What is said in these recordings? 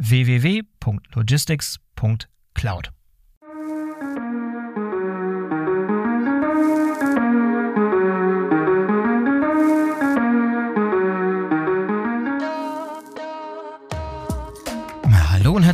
www.logistics.cloud.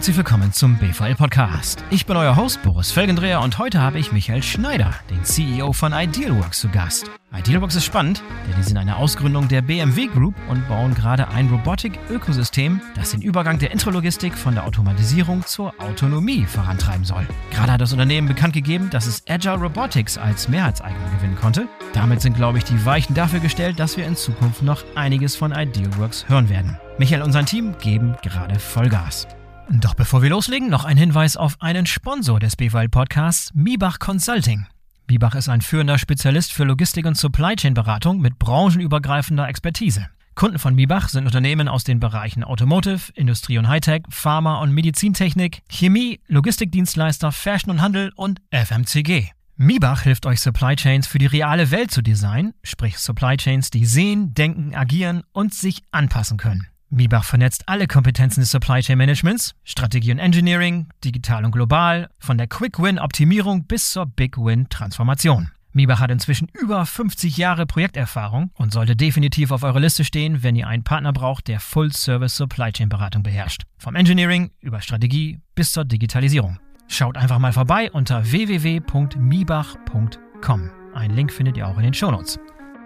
herzlich willkommen zum BVL Podcast. Ich bin euer Host Boris Felgendreher und heute habe ich Michael Schneider, den CEO von Idealworks, zu Gast. Idealworks ist spannend, denn die sind eine Ausgründung der BMW Group und bauen gerade ein Robotik-Ökosystem, das den Übergang der Intralogistik von der Automatisierung zur Autonomie vorantreiben soll. Gerade hat das Unternehmen bekannt gegeben, dass es Agile Robotics als Mehrheitseigner gewinnen konnte. Damit sind, glaube ich, die Weichen dafür gestellt, dass wir in Zukunft noch einiges von Idealworks hören werden. Michael und sein Team geben gerade Vollgas. Doch bevor wir loslegen, noch ein Hinweis auf einen Sponsor des BWL Podcasts, Miebach Consulting. Miebach ist ein führender Spezialist für Logistik und Supply Chain Beratung mit branchenübergreifender Expertise. Kunden von Miebach sind Unternehmen aus den Bereichen Automotive, Industrie und Hightech, Pharma und Medizintechnik, Chemie, Logistikdienstleister, Fashion und Handel und FMCG. Miebach hilft euch Supply Chains für die reale Welt zu designen, sprich Supply Chains, die sehen, denken, agieren und sich anpassen können. Miebach vernetzt alle Kompetenzen des Supply Chain Managements, Strategie und Engineering, digital und global, von der Quick Win Optimierung bis zur Big Win Transformation. Miebach hat inzwischen über 50 Jahre Projekterfahrung und sollte definitiv auf eurer Liste stehen, wenn ihr einen Partner braucht, der Full-Service Supply Chain Beratung beherrscht. Vom Engineering über Strategie bis zur Digitalisierung. Schaut einfach mal vorbei unter www.miebach.com. Einen Link findet ihr auch in den Shownotes.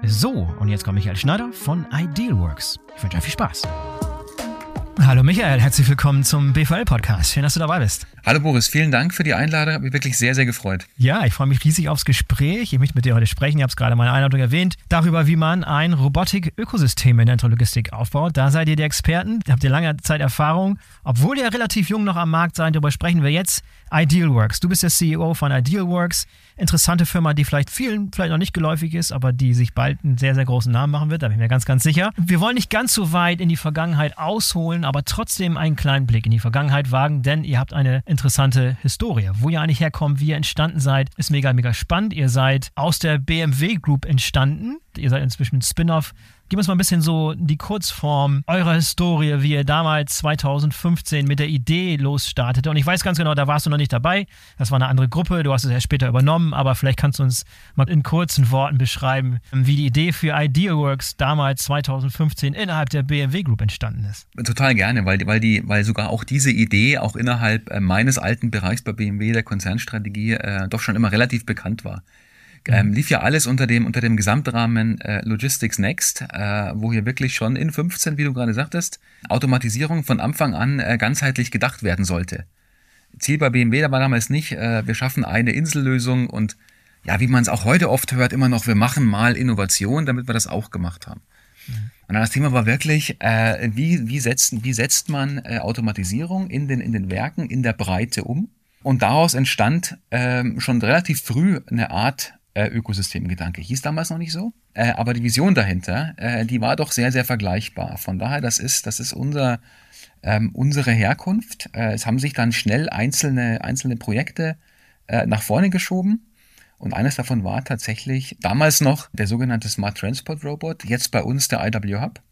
So, und jetzt kommt Michael Schneider von Idealworks. Ich wünsche euch viel Spaß. Hallo Michael, herzlich willkommen zum BVL-Podcast. Schön, dass du dabei bist. Hallo Boris, vielen Dank für die Einladung. Habe mich wirklich sehr, sehr gefreut. Ja, ich freue mich riesig aufs Gespräch. Ich möchte mit dir heute sprechen. Ich habe es gerade in meiner Einladung erwähnt. Darüber, wie man ein Robotik-Ökosystem in der Intralogistik aufbaut. Da seid ihr die Experten. Habt ihr lange Zeit Erfahrung. Obwohl ihr relativ jung noch am Markt seid, darüber sprechen wir jetzt. Idealworks. Du bist der CEO von Idealworks. Interessante Firma, die vielleicht vielen vielleicht noch nicht geläufig ist, aber die sich bald einen sehr, sehr großen Namen machen wird. Da bin ich mir ganz, ganz sicher. Wir wollen nicht ganz so weit in die Vergangenheit ausholen, aber trotzdem einen kleinen Blick in die Vergangenheit wagen, denn ihr habt eine interessante Historie. Wo ihr eigentlich herkommt, wie ihr entstanden seid, ist mega, mega spannend. Ihr seid aus der BMW Group entstanden. Ihr seid inzwischen ein Spin-off Gib uns mal ein bisschen so die Kurzform eurer Historie, wie ihr damals 2015 mit der Idee losstartete. Und ich weiß ganz genau, da warst du noch nicht dabei. Das war eine andere Gruppe. Du hast es ja später übernommen. Aber vielleicht kannst du uns mal in kurzen Worten beschreiben, wie die Idee für Idealworks damals 2015 innerhalb der BMW Group entstanden ist. Total gerne, weil, weil, die, weil sogar auch diese Idee auch innerhalb äh, meines alten Bereichs bei BMW, der Konzernstrategie, äh, doch schon immer relativ bekannt war. Ähm, lief ja alles unter dem, unter dem Gesamtrahmen äh, Logistics Next, äh, wo hier wirklich schon in 15, wie du gerade sagtest, Automatisierung von Anfang an äh, ganzheitlich gedacht werden sollte. Ziel bei BMW da war damals nicht, äh, wir schaffen eine Insellösung und ja, wie man es auch heute oft hört, immer noch, wir machen mal Innovation, damit wir das auch gemacht haben. Mhm. Und das Thema war wirklich, äh, wie, wie, setzt, wie setzt man äh, Automatisierung in den, in den Werken in der Breite um? Und daraus entstand äh, schon relativ früh eine Art äh, Ökosystemgedanke. Hieß damals noch nicht so, äh, aber die Vision dahinter, äh, die war doch sehr, sehr vergleichbar. Von daher, das ist, das ist unser, ähm, unsere Herkunft. Äh, es haben sich dann schnell einzelne, einzelne Projekte äh, nach vorne geschoben. Und eines davon war tatsächlich damals noch der sogenannte Smart Transport Robot, jetzt bei uns der IW Hub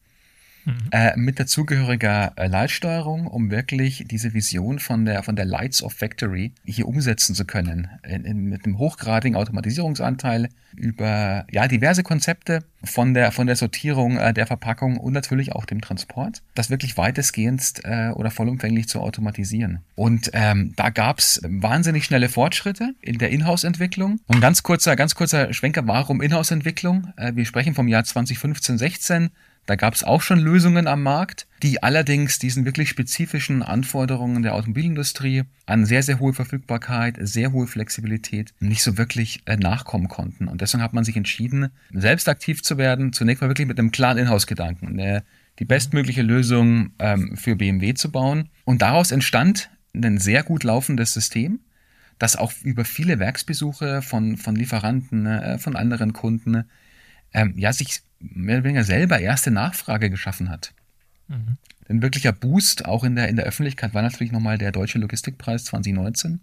mhm. äh, mit dazugehöriger äh, Leitsteuerung, um wirklich diese Vision von der, von der Lights of Factory hier umsetzen zu können. In, in, mit einem hochgradigen Automatisierungsanteil über ja, diverse Konzepte von der, von der Sortierung äh, der Verpackung und natürlich auch dem Transport, das wirklich weitestgehend äh, oder vollumfänglich zu automatisieren. Und ähm, da gab's wahnsinnig schnelle Fortschritte in der Inhouse-Entwicklung. Und ganz kurzer, ganz kurzer Schwenker, warum Inhouse-Entwicklung? Äh, wir sprechen vom Jahr 2015, 16. Da gab es auch schon Lösungen am Markt, die allerdings diesen wirklich spezifischen Anforderungen der Automobilindustrie an sehr, sehr hohe Verfügbarkeit, sehr hohe Flexibilität nicht so wirklich äh, nachkommen konnten. Und deswegen hat man sich entschieden, selbst aktiv zu werden, zunächst mal wirklich mit einem klaren Inhouse-Gedanken, äh, die bestmögliche Lösung ähm, für BMW zu bauen. Und daraus entstand ein sehr gut laufendes System, das auch über viele Werksbesuche von, von Lieferanten, äh, von anderen Kunden, ähm, ja, sich mehr oder weniger selber erste Nachfrage geschaffen hat. Mhm. Ein wirklicher Boost auch in der, in der Öffentlichkeit war natürlich nochmal der Deutsche Logistikpreis 2019.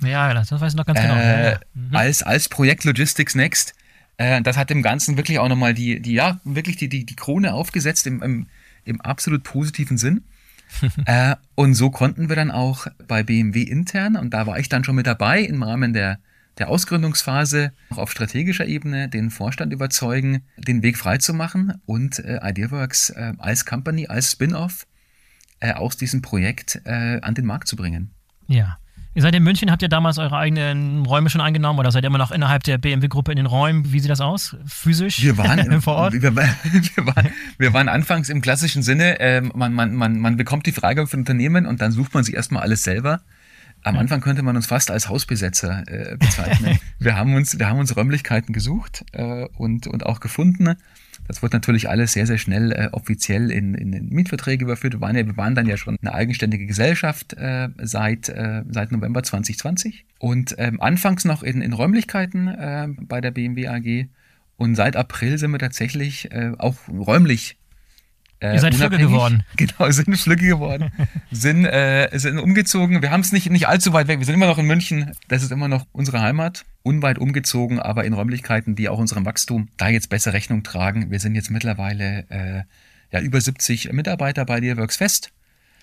Ja, das weiß ich noch ganz genau. Äh, mhm. als, als Projekt Logistics Next. Äh, das hat dem Ganzen wirklich auch nochmal die, die, ja, wirklich die, die, die Krone aufgesetzt im, im, im absolut positiven Sinn. äh, und so konnten wir dann auch bei BMW intern, und da war ich dann schon mit dabei im Rahmen der, der Ausgründungsphase auch auf strategischer Ebene den Vorstand überzeugen, den Weg freizumachen und äh, Ideaworks äh, als Company, als Spin-off äh, aus diesem Projekt äh, an den Markt zu bringen. Ja. Ihr seid in München, habt ihr damals eure eigenen Räume schon eingenommen oder seid ihr immer noch innerhalb der BMW-Gruppe in den Räumen? Wie sieht das aus? Physisch? Wir waren vor Ort? Wir, wir, waren, wir waren anfangs im klassischen Sinne, äh, man, man, man, man bekommt die Frage für ein Unternehmen und dann sucht man sich erstmal alles selber. Am Anfang könnte man uns fast als Hausbesetzer äh, bezeichnen. wir haben uns, wir haben uns Räumlichkeiten gesucht äh, und, und auch gefunden. Das wird natürlich alles sehr, sehr schnell äh, offiziell in, in, in Mietverträge überführt. Wir waren, ja, wir waren dann ja schon eine eigenständige Gesellschaft äh, seit, äh, seit November 2020 und ähm, anfangs noch in, in Räumlichkeiten äh, bei der BMW AG. Und seit April sind wir tatsächlich äh, auch räumlich äh, Ihr seid Flügge geworden. Genau, sind Flügge geworden. sind, äh, sind umgezogen. Wir haben es nicht, nicht allzu weit weg. Wir sind immer noch in München. Das ist immer noch unsere Heimat. Unweit umgezogen, aber in Räumlichkeiten, die auch unserem Wachstum da jetzt besser Rechnung tragen. Wir sind jetzt mittlerweile äh, ja über 70 Mitarbeiter bei Dearworks Fest.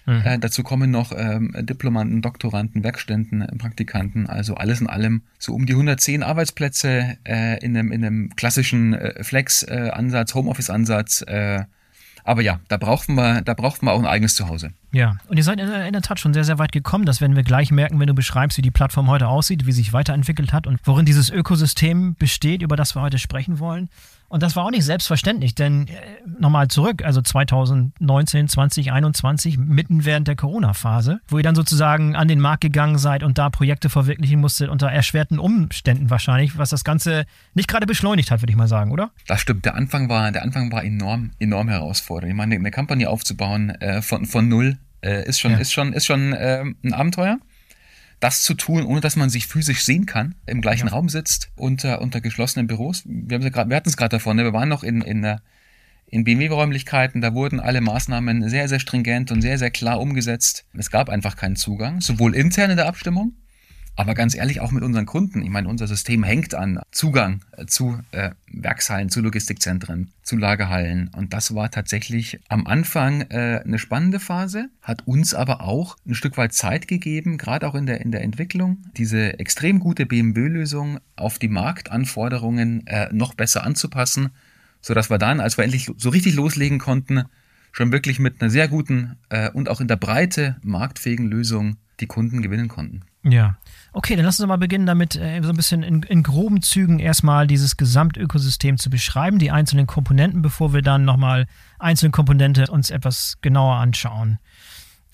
Mhm. Äh, dazu kommen noch ähm, Diplomanten, Doktoranden, Werkständen, Praktikanten, also alles in allem so um die 110 Arbeitsplätze äh, in, einem, in einem klassischen äh, Flex-Ansatz, äh, Homeoffice-Ansatz, äh, aber ja, da brauchen wir, da brauchen wir auch ein eigenes Zuhause. Ja, und ihr seid in der Tat schon sehr, sehr weit gekommen. Das werden wir gleich merken, wenn du beschreibst, wie die Plattform heute aussieht, wie sich weiterentwickelt hat und worin dieses Ökosystem besteht, über das wir heute sprechen wollen. Und das war auch nicht selbstverständlich, denn äh, nochmal zurück, also 2019, 2021, mitten während der Corona-Phase, wo ihr dann sozusagen an den Markt gegangen seid und da Projekte verwirklichen musstet, unter erschwerten Umständen wahrscheinlich, was das Ganze nicht gerade beschleunigt hat, würde ich mal sagen, oder? Das stimmt. Der Anfang war, der Anfang war enorm, enorm herausfordernd. Ich meine, eine Company aufzubauen äh, von, von null äh, ist schon, ja. ist schon, ist schon äh, ein Abenteuer das zu tun, ohne dass man sich physisch sehen kann, im gleichen ja. Raum sitzt, unter, unter geschlossenen Büros. Wir, haben wir hatten es gerade davon, ne? wir waren noch in, in, in BMW-Räumlichkeiten, da wurden alle Maßnahmen sehr, sehr stringent und sehr, sehr klar umgesetzt. Es gab einfach keinen Zugang, sowohl intern in der Abstimmung, aber ganz ehrlich, auch mit unseren Kunden. Ich meine, unser System hängt an Zugang äh, zu äh, Werkshallen, zu Logistikzentren, zu Lagerhallen. Und das war tatsächlich am Anfang äh, eine spannende Phase, hat uns aber auch ein Stück weit Zeit gegeben, gerade auch in der, in der Entwicklung, diese extrem gute BMW-Lösung auf die Marktanforderungen äh, noch besser anzupassen, sodass wir dann, als wir endlich so richtig loslegen konnten, schon wirklich mit einer sehr guten äh, und auch in der Breite marktfähigen Lösung die Kunden gewinnen konnten. Ja. Okay, dann lass uns mal beginnen, damit äh, so ein bisschen in, in, groben Zügen erstmal dieses Gesamtökosystem zu beschreiben, die einzelnen Komponenten, bevor wir dann nochmal einzelne Komponente uns etwas genauer anschauen.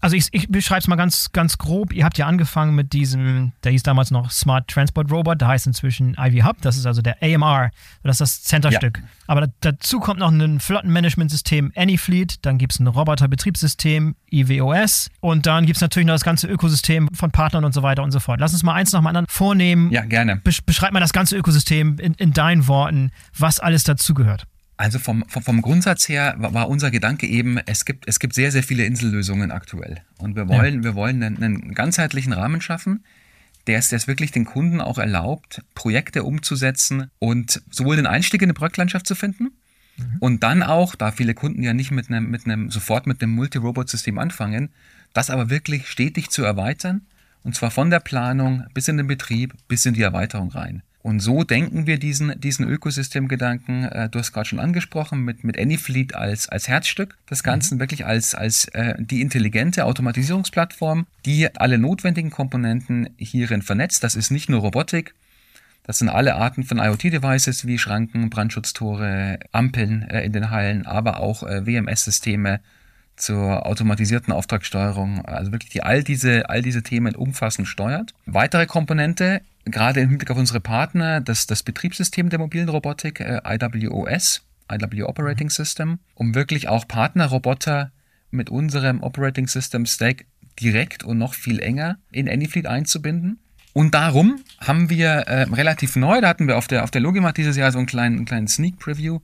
Also ich, ich beschreibe es mal ganz, ganz grob. Ihr habt ja angefangen mit diesem, der hieß damals noch Smart Transport Robot, da heißt inzwischen Ivy Hub, das ist also der AMR, das ist das Centerstück. Ja. Aber da, dazu kommt noch ein Flottenmanagementsystem Anyfleet, dann gibt es ein Roboterbetriebssystem IWOS und dann gibt es natürlich noch das ganze Ökosystem von Partnern und so weiter und so fort. Lass uns mal eins nach dem anderen vornehmen. Ja, gerne. Besch beschreib mal das ganze Ökosystem in, in deinen Worten, was alles dazugehört. Also vom, vom, Grundsatz her war unser Gedanke eben, es gibt, es gibt sehr, sehr viele Insellösungen aktuell. Und wir wollen, ja. wir wollen einen, einen, ganzheitlichen Rahmen schaffen, der es, der es wirklich den Kunden auch erlaubt, Projekte umzusetzen und sowohl den Einstieg in eine Projektlandschaft zu finden mhm. und dann auch, da viele Kunden ja nicht mit einem, mit einem, sofort mit einem Multi-Robot-System anfangen, das aber wirklich stetig zu erweitern und zwar von der Planung bis in den Betrieb, bis in die Erweiterung rein. Und so denken wir diesen, diesen Ökosystemgedanken, äh, du hast gerade schon angesprochen, mit, mit Anyfleet als, als Herzstück des Ganzen, mhm. wirklich als, als äh, die intelligente Automatisierungsplattform, die alle notwendigen Komponenten hierin vernetzt. Das ist nicht nur Robotik, das sind alle Arten von IoT-Devices wie Schranken, Brandschutztore, Ampeln äh, in den Hallen, aber auch äh, WMS-Systeme zur automatisierten Auftragssteuerung, also wirklich die all diese, all diese Themen umfassend steuert. Weitere Komponente gerade im Hinblick auf unsere Partner, das, das Betriebssystem der mobilen Robotik, äh, IWOS, IW Operating System, um wirklich auch Partnerroboter mit unserem Operating System Stack direkt und noch viel enger in Anyfleet einzubinden. Und darum haben wir äh, relativ neu, da hatten wir auf der, auf der Logimat dieses Jahr so einen kleinen, einen kleinen Sneak Preview,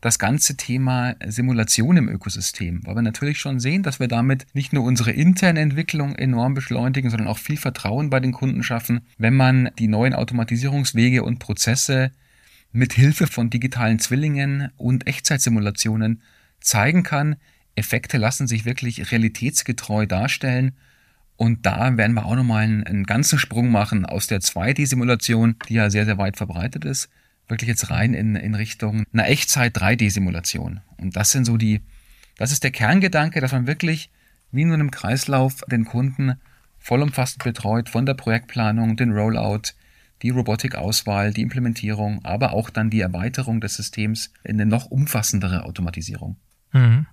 das ganze Thema Simulation im Ökosystem, weil wir natürlich schon sehen, dass wir damit nicht nur unsere interne Entwicklung enorm beschleunigen, sondern auch viel Vertrauen bei den Kunden schaffen, wenn man die neuen Automatisierungswege und Prozesse mit Hilfe von digitalen Zwillingen und Echtzeitsimulationen zeigen kann. Effekte lassen sich wirklich realitätsgetreu darstellen. Und da werden wir auch nochmal einen, einen ganzen Sprung machen aus der 2D-Simulation, die ja sehr, sehr weit verbreitet ist, wirklich jetzt rein in, in Richtung einer Echtzeit-3D-Simulation. Und das sind so die, das ist der Kerngedanke, dass man wirklich wie in einem Kreislauf den Kunden vollumfassend betreut von der Projektplanung, den Rollout, die Robotikauswahl, die Implementierung, aber auch dann die Erweiterung des Systems in eine noch umfassendere Automatisierung. Mhm.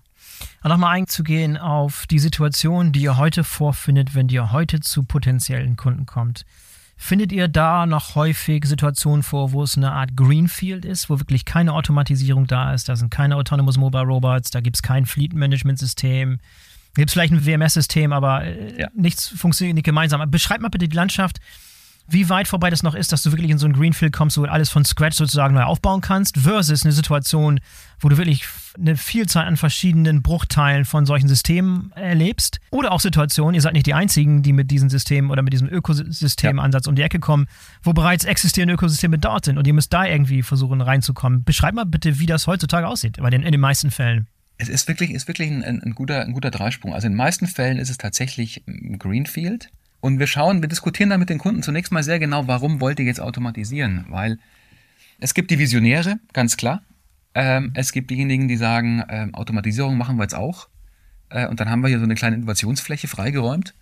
Und nochmal einzugehen auf die Situation, die ihr heute vorfindet, wenn ihr heute zu potenziellen Kunden kommt. Findet ihr da noch häufig Situationen vor, wo es eine Art Greenfield ist, wo wirklich keine Automatisierung da ist? Da sind keine Autonomous Mobile Robots, da gibt es kein Fleet Management System. Gibt es vielleicht ein WMS-System, aber äh, ja. nichts funktioniert nicht gemeinsam. Beschreibt mal bitte die Landschaft wie weit vorbei das noch ist, dass du wirklich in so ein Greenfield kommst, wo du alles von Scratch sozusagen neu aufbauen kannst, versus eine Situation, wo du wirklich eine Vielzahl an verschiedenen Bruchteilen von solchen Systemen erlebst. Oder auch Situationen, ihr seid nicht die Einzigen, die mit diesem System oder mit diesem Ökosystemansatz ja. um die Ecke kommen, wo bereits existierende Ökosysteme dort sind und ihr müsst da irgendwie versuchen reinzukommen. Beschreib mal bitte, wie das heutzutage aussieht, bei den, in den meisten Fällen. Es ist wirklich, ist wirklich ein, ein, guter, ein guter Dreisprung. Also in den meisten Fällen ist es tatsächlich Greenfield. Und wir schauen, wir diskutieren da mit den Kunden zunächst mal sehr genau, warum wollt ihr jetzt automatisieren? Weil es gibt die Visionäre, ganz klar. Ähm, es gibt diejenigen, die sagen, ähm, Automatisierung machen wir jetzt auch. Äh, und dann haben wir hier so eine kleine Innovationsfläche freigeräumt.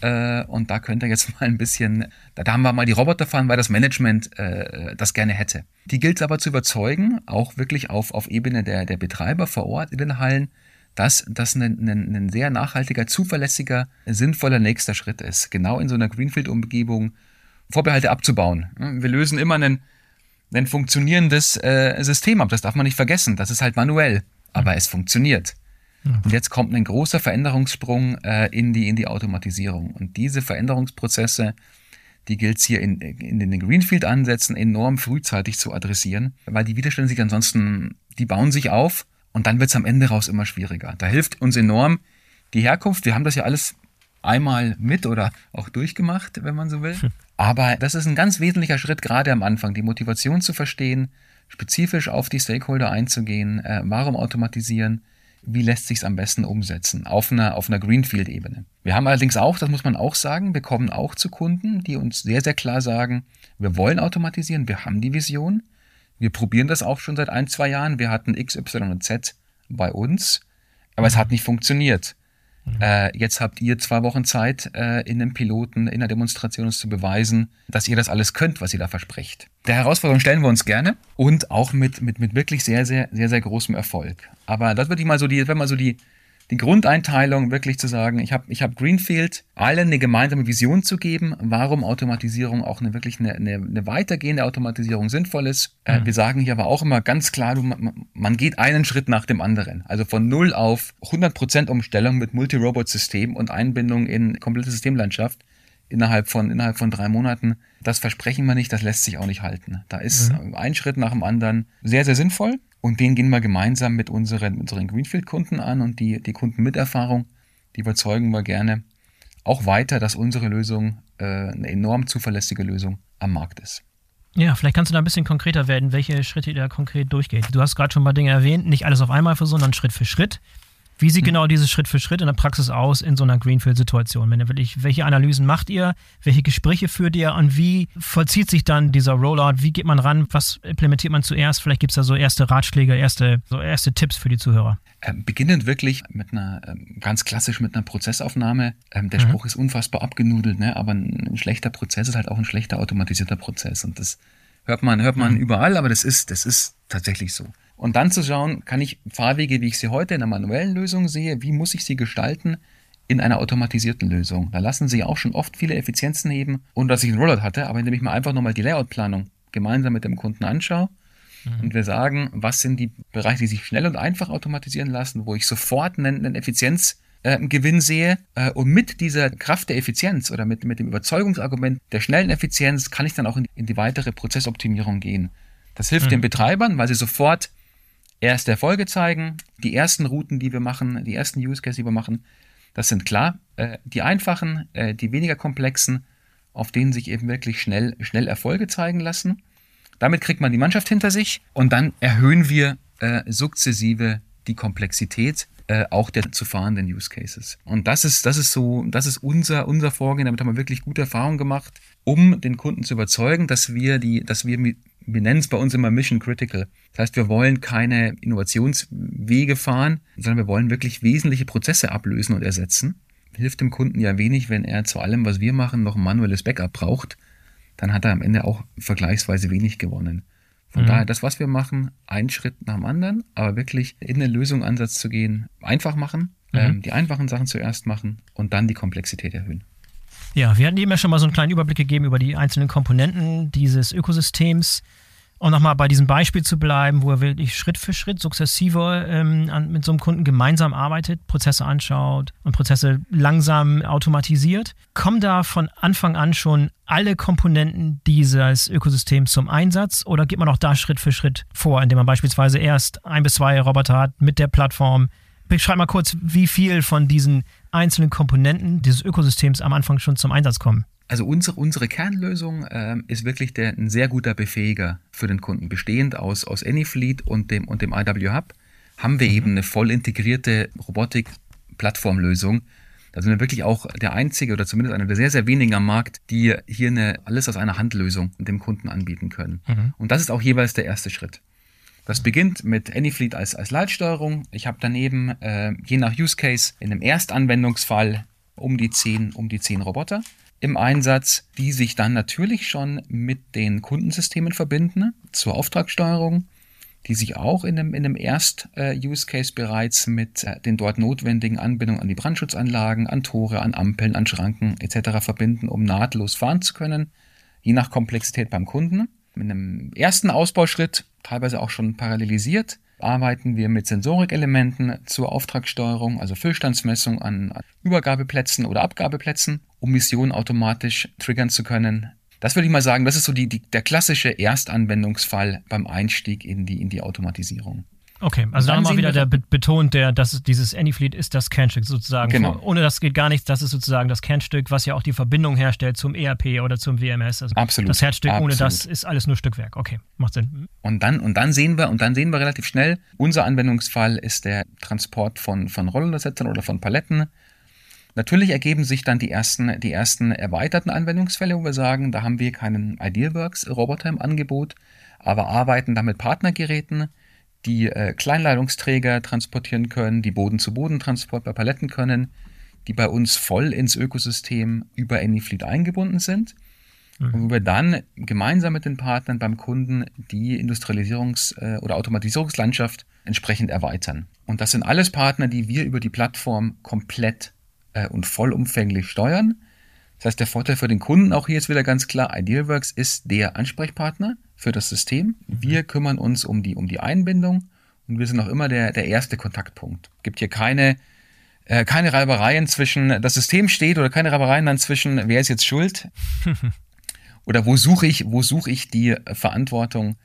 Äh, und da könnt ihr jetzt mal ein bisschen, da, da haben wir mal die Roboter fahren, weil das Management äh, das gerne hätte. Die gilt es aber zu überzeugen, auch wirklich auf, auf Ebene der, der Betreiber vor Ort in den Hallen, dass das ein, ein, ein sehr nachhaltiger, zuverlässiger, sinnvoller nächster Schritt ist. Genau in so einer Greenfield-Umgebung Vorbehalte abzubauen. Wir lösen immer ein, ein funktionierendes äh, System ab. Das darf man nicht vergessen. Das ist halt manuell, aber es funktioniert. Und jetzt kommt ein großer Veränderungssprung äh, in, die, in die Automatisierung. Und diese Veränderungsprozesse, die gilt es hier in, in den Greenfield-Ansätzen enorm frühzeitig zu adressieren, weil die Widerstände sich ansonsten, die bauen sich auf und dann wird es am Ende raus immer schwieriger. Da hilft uns enorm die Herkunft. Wir haben das ja alles einmal mit oder auch durchgemacht, wenn man so will. Hm. Aber das ist ein ganz wesentlicher Schritt gerade am Anfang, die Motivation zu verstehen, spezifisch auf die Stakeholder einzugehen, äh, warum automatisieren, wie lässt sich es am besten umsetzen auf einer, auf einer Greenfield-Ebene. Wir haben allerdings auch, das muss man auch sagen, wir kommen auch zu Kunden, die uns sehr, sehr klar sagen, wir wollen automatisieren, wir haben die Vision, wir probieren das auch schon seit ein, zwei Jahren. Wir hatten X, Y und Z bei uns, aber es hat nicht funktioniert. Mhm. Äh, jetzt habt ihr zwei Wochen Zeit, äh, in einem Piloten, in einer Demonstration uns zu beweisen, dass ihr das alles könnt, was ihr da versprecht. Der Herausforderung stellen wir uns gerne und auch mit, mit, mit wirklich sehr, sehr, sehr, sehr großem Erfolg. Aber das würde ich mal so die, wenn mal so die, die Grundeinteilung wirklich zu sagen, ich habe ich hab Greenfield, allen eine gemeinsame Vision zu geben, warum Automatisierung auch eine wirklich eine, eine, eine weitergehende Automatisierung sinnvoll ist. Äh, mhm. wir sagen hier aber auch immer ganz klar, du, man, man geht einen Schritt nach dem anderen. Also von null auf 100% Umstellung mit Multi-Robot-System und Einbindung in komplette Systemlandschaft innerhalb von, innerhalb von drei Monaten. Das versprechen wir nicht, das lässt sich auch nicht halten. Da ist mhm. ein Schritt nach dem anderen sehr, sehr sinnvoll. Und den gehen wir gemeinsam mit unseren, unseren Greenfield-Kunden an und die, die Kunden mit Erfahrung, die überzeugen wir gerne auch weiter, dass unsere Lösung äh, eine enorm zuverlässige Lösung am Markt ist. Ja, vielleicht kannst du da ein bisschen konkreter werden, welche Schritte ihr da konkret durchgeht. Du hast gerade schon ein paar Dinge erwähnt, nicht alles auf einmal versuchen, sondern Schritt für Schritt. Wie sieht mhm. genau dieses Schritt für Schritt in der Praxis aus in so einer Greenfield-Situation? Wenn ihr wirklich, welche Analysen macht ihr? Welche Gespräche führt ihr? Und wie vollzieht sich dann dieser Rollout? Wie geht man ran? Was implementiert man zuerst? Vielleicht gibt es da so erste Ratschläge, erste, so erste Tipps für die Zuhörer. Ähm, beginnend wirklich mit einer, ähm, ganz klassisch mit einer Prozessaufnahme. Ähm, der mhm. Spruch ist unfassbar abgenudelt, ne? aber ein, ein, schlechter Prozess ist halt auch ein schlechter automatisierter Prozess. Und das hört man, hört man mhm. überall, aber das ist, das ist tatsächlich so. Und dann zu schauen, kann ich Fahrwege, wie ich sie heute in einer manuellen Lösung sehe, wie muss ich sie gestalten in einer automatisierten Lösung. Da lassen sich auch schon oft viele Effizienzen heben, ohne dass ich einen Rollout hatte, aber indem ich mir einfach nochmal die Layout-Planung gemeinsam mit dem Kunden anschaue mhm. und wir sagen, was sind die Bereiche, die sich schnell und einfach automatisieren lassen, wo ich sofort einen, einen Effizienzgewinn äh, sehe. Äh, und mit dieser Kraft der Effizienz oder mit, mit dem Überzeugungsargument der schnellen Effizienz kann ich dann auch in, in die weitere Prozessoptimierung gehen. Das hilft mhm. den Betreibern, weil sie sofort erste Erfolge zeigen. Die ersten Routen, die wir machen, die ersten Use Cases, die wir machen, das sind klar äh, die einfachen, äh, die weniger komplexen, auf denen sich eben wirklich schnell, schnell Erfolge zeigen lassen. Damit kriegt man die Mannschaft hinter sich und dann erhöhen wir äh, sukzessive die Komplexität äh, auch der zu fahrenden Use Cases. Und das ist, das ist so, das ist unser, unser Vorgehen. Damit haben wir wirklich gute Erfahrungen gemacht, um den Kunden zu überzeugen, dass wir die, dass wir mit, wir nennen es bei uns immer Mission Critical. Das heißt, wir wollen keine Innovationswege fahren, sondern wir wollen wirklich wesentliche Prozesse ablösen und ersetzen. Hilft dem Kunden ja wenig, wenn er zu allem, was wir machen, noch ein manuelles Backup braucht. Dann hat er am Ende auch vergleichsweise wenig gewonnen. Von mhm. daher, das, was wir machen, ein Schritt nach dem anderen, aber wirklich in den Lösungsansatz zu gehen, einfach machen, mhm. ähm, die einfachen Sachen zuerst machen und dann die Komplexität erhöhen. Ja, wir hatten eben ja schon mal so einen kleinen Überblick gegeben über die einzelnen Komponenten dieses Ökosystems. Und nochmal bei diesem Beispiel zu bleiben, wo er wirklich Schritt für Schritt sukzessive ähm, an, mit so einem Kunden gemeinsam arbeitet, Prozesse anschaut und Prozesse langsam automatisiert. Kommen da von Anfang an schon alle Komponenten dieses Ökosystems zum Einsatz oder geht man auch da Schritt für Schritt vor, indem man beispielsweise erst ein bis zwei Roboter hat mit der Plattform? Beschreib mal kurz, wie viel von diesen einzelnen Komponenten dieses Ökosystems am Anfang schon zum Einsatz kommen. Also unsere, unsere Kernlösung äh, ist wirklich der, ein sehr guter Befähiger für den Kunden. Bestehend aus, aus AnyFleet und dem, und dem IW Hub haben wir mhm. eben eine voll integrierte Robotik-Plattformlösung. Da sind wir wirklich auch der einzige oder zumindest einer der sehr, sehr wenigen am Markt, die hier eine alles aus einer Handlösung dem Kunden anbieten können. Mhm. Und das ist auch jeweils der erste Schritt. Das beginnt mit AnyFleet als, als Leitsteuerung. Ich habe daneben, äh, je nach Use Case, in einem Erstanwendungsfall um die 10, um die 10 Roboter im Einsatz, die sich dann natürlich schon mit den Kundensystemen verbinden zur Auftragssteuerung, die sich auch in einem, in einem Erst-Use-Case bereits mit äh, den dort notwendigen Anbindungen an die Brandschutzanlagen, an Tore, an Ampeln, an Schranken etc. verbinden, um nahtlos fahren zu können, je nach Komplexität beim Kunden. Mit einem ersten Ausbauschritt, teilweise auch schon parallelisiert, arbeiten wir mit Sensorikelementen zur Auftragssteuerung, also Füllstandsmessung an Übergabeplätzen oder Abgabeplätzen, um Missionen automatisch triggern zu können. Das würde ich mal sagen, das ist so die, die, der klassische Erstanwendungsfall beim Einstieg in die, in die Automatisierung. Okay, also dann, dann mal wieder der betont, der, dass dieses Anyfleet ist das Kernstück sozusagen. Genau. Ohne das geht gar nichts. Das ist sozusagen das Kernstück, was ja auch die Verbindung herstellt zum ERP oder zum WMS. Also Absolut. Das Herzstück, Absolut. ohne das ist alles nur Stückwerk. Okay, macht Sinn. Und dann, und dann sehen wir, und dann sehen wir relativ schnell, unser Anwendungsfall ist der Transport von, von Rollenuntersetzern oder von Paletten. Natürlich ergeben sich dann die ersten, die ersten erweiterten Anwendungsfälle, wo wir sagen, da haben wir keinen Idealworks-Roboter im Angebot, aber arbeiten da mit Partnergeräten, die äh, Kleinleitungsträger transportieren können, die Boden-zu-Boden-Transport bei Paletten können, die bei uns voll ins Ökosystem über AnyFleet eingebunden sind. mhm. wo wir dann gemeinsam mit den Partnern beim Kunden die Industrialisierungs- äh, oder Automatisierungslandschaft entsprechend erweitern. Und das sind alles Partner, die wir über die Plattform komplett äh, und vollumfänglich steuern. Das heißt, der Vorteil für den Kunden auch hier ist wieder ganz klar, Idealworks ist der Ansprechpartner für das System. Mhm. Wir kümmern uns um die, um die Einbindung und wir sind auch immer der, der erste Kontaktpunkt. Es gibt hier keine äh, keine Reibereien zwischen das System steht oder keine Reibereien dann zwischen wer ist jetzt schuld oder wo suche ich, wo suche ich die Verantwortung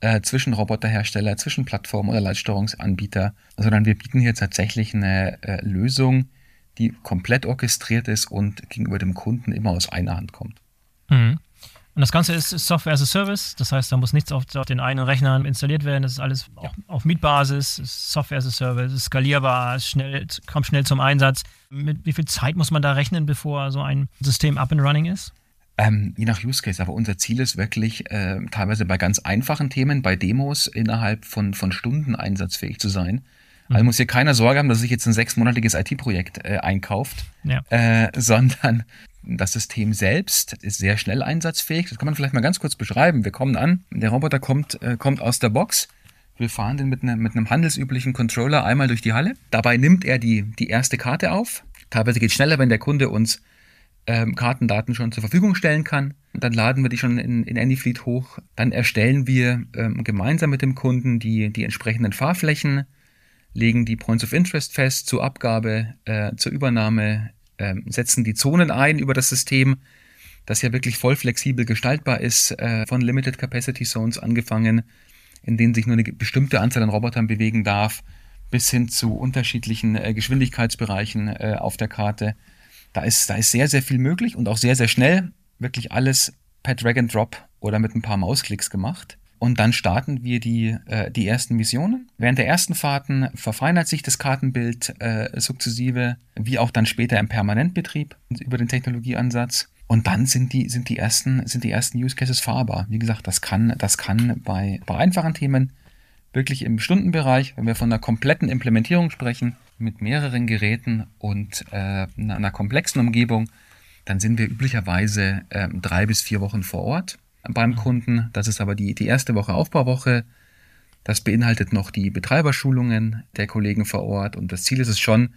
äh, zwischen Roboterhersteller, zwischen Plattform oder Leitsteuerungsanbieter, sondern wir bieten hier tatsächlich eine äh, Lösung, die komplett orchestriert ist und gegenüber dem Kunden immer aus einer Hand kommt. Mhm. Und das Ganze ist Software as a Service, das heißt, da muss nichts auf, auf den einen Rechner installiert werden. Das ist alles ja. auf, auf Mietbasis, Software as a Service, ist skalierbar, ist schnell, kommt schnell zum Einsatz. Mit wie viel Zeit muss man da rechnen, bevor so ein System up and running ist? Ähm, je nach Use Case, aber unser Ziel ist wirklich, äh, teilweise bei ganz einfachen Themen, bei Demos innerhalb von, von Stunden einsatzfähig zu sein. Also muss hier keiner Sorge haben, dass sich jetzt ein sechsmonatiges IT-Projekt äh, einkauft, ja. äh, sondern das System selbst ist sehr schnell einsatzfähig. Das kann man vielleicht mal ganz kurz beschreiben. Wir kommen an, der Roboter kommt, äh, kommt aus der Box. Wir fahren den mit, ne, mit einem handelsüblichen Controller einmal durch die Halle. Dabei nimmt er die, die erste Karte auf. Teilweise geht es schneller, wenn der Kunde uns ähm, Kartendaten schon zur Verfügung stellen kann. Dann laden wir die schon in, in AnyFleet hoch. Dann erstellen wir ähm, gemeinsam mit dem Kunden die, die entsprechenden Fahrflächen, legen die Points of Interest fest zur Abgabe, äh, zur Übernahme äh, setzen die Zonen ein über das System, das ja wirklich voll flexibel gestaltbar ist, äh, von Limited Capacity Zones angefangen, in denen sich nur eine bestimmte Anzahl an Robotern bewegen darf, bis hin zu unterschiedlichen äh, Geschwindigkeitsbereichen äh, auf der Karte. Da ist, da ist sehr, sehr viel möglich und auch sehr, sehr schnell. Wirklich alles per Drag and Drop oder mit ein paar Mausklicks gemacht. Und dann starten wir die, äh, die ersten Missionen. Während der ersten Fahrten verfeinert sich das Kartenbild äh, sukzessive, wie auch dann später im Permanentbetrieb über den Technologieansatz. Und dann sind die, sind die ersten, sind die ersten Use Cases fahrbar. Wie gesagt, das kann, das kann bei, bei einfachen Themen wirklich im Stundenbereich, wenn wir von einer kompletten Implementierung sprechen, mit mehreren Geräten und äh, einer, komplexen Umgebung, dann sind wir üblicherweise äh, drei bis vier Wochen vor Ort beim mhm. Kunden. Das ist aber die, die erste Woche Aufbauwoche. Das beinhaltet noch die Betreiberschulungen der Kollegen vor Ort. Und das Ziel ist es schon,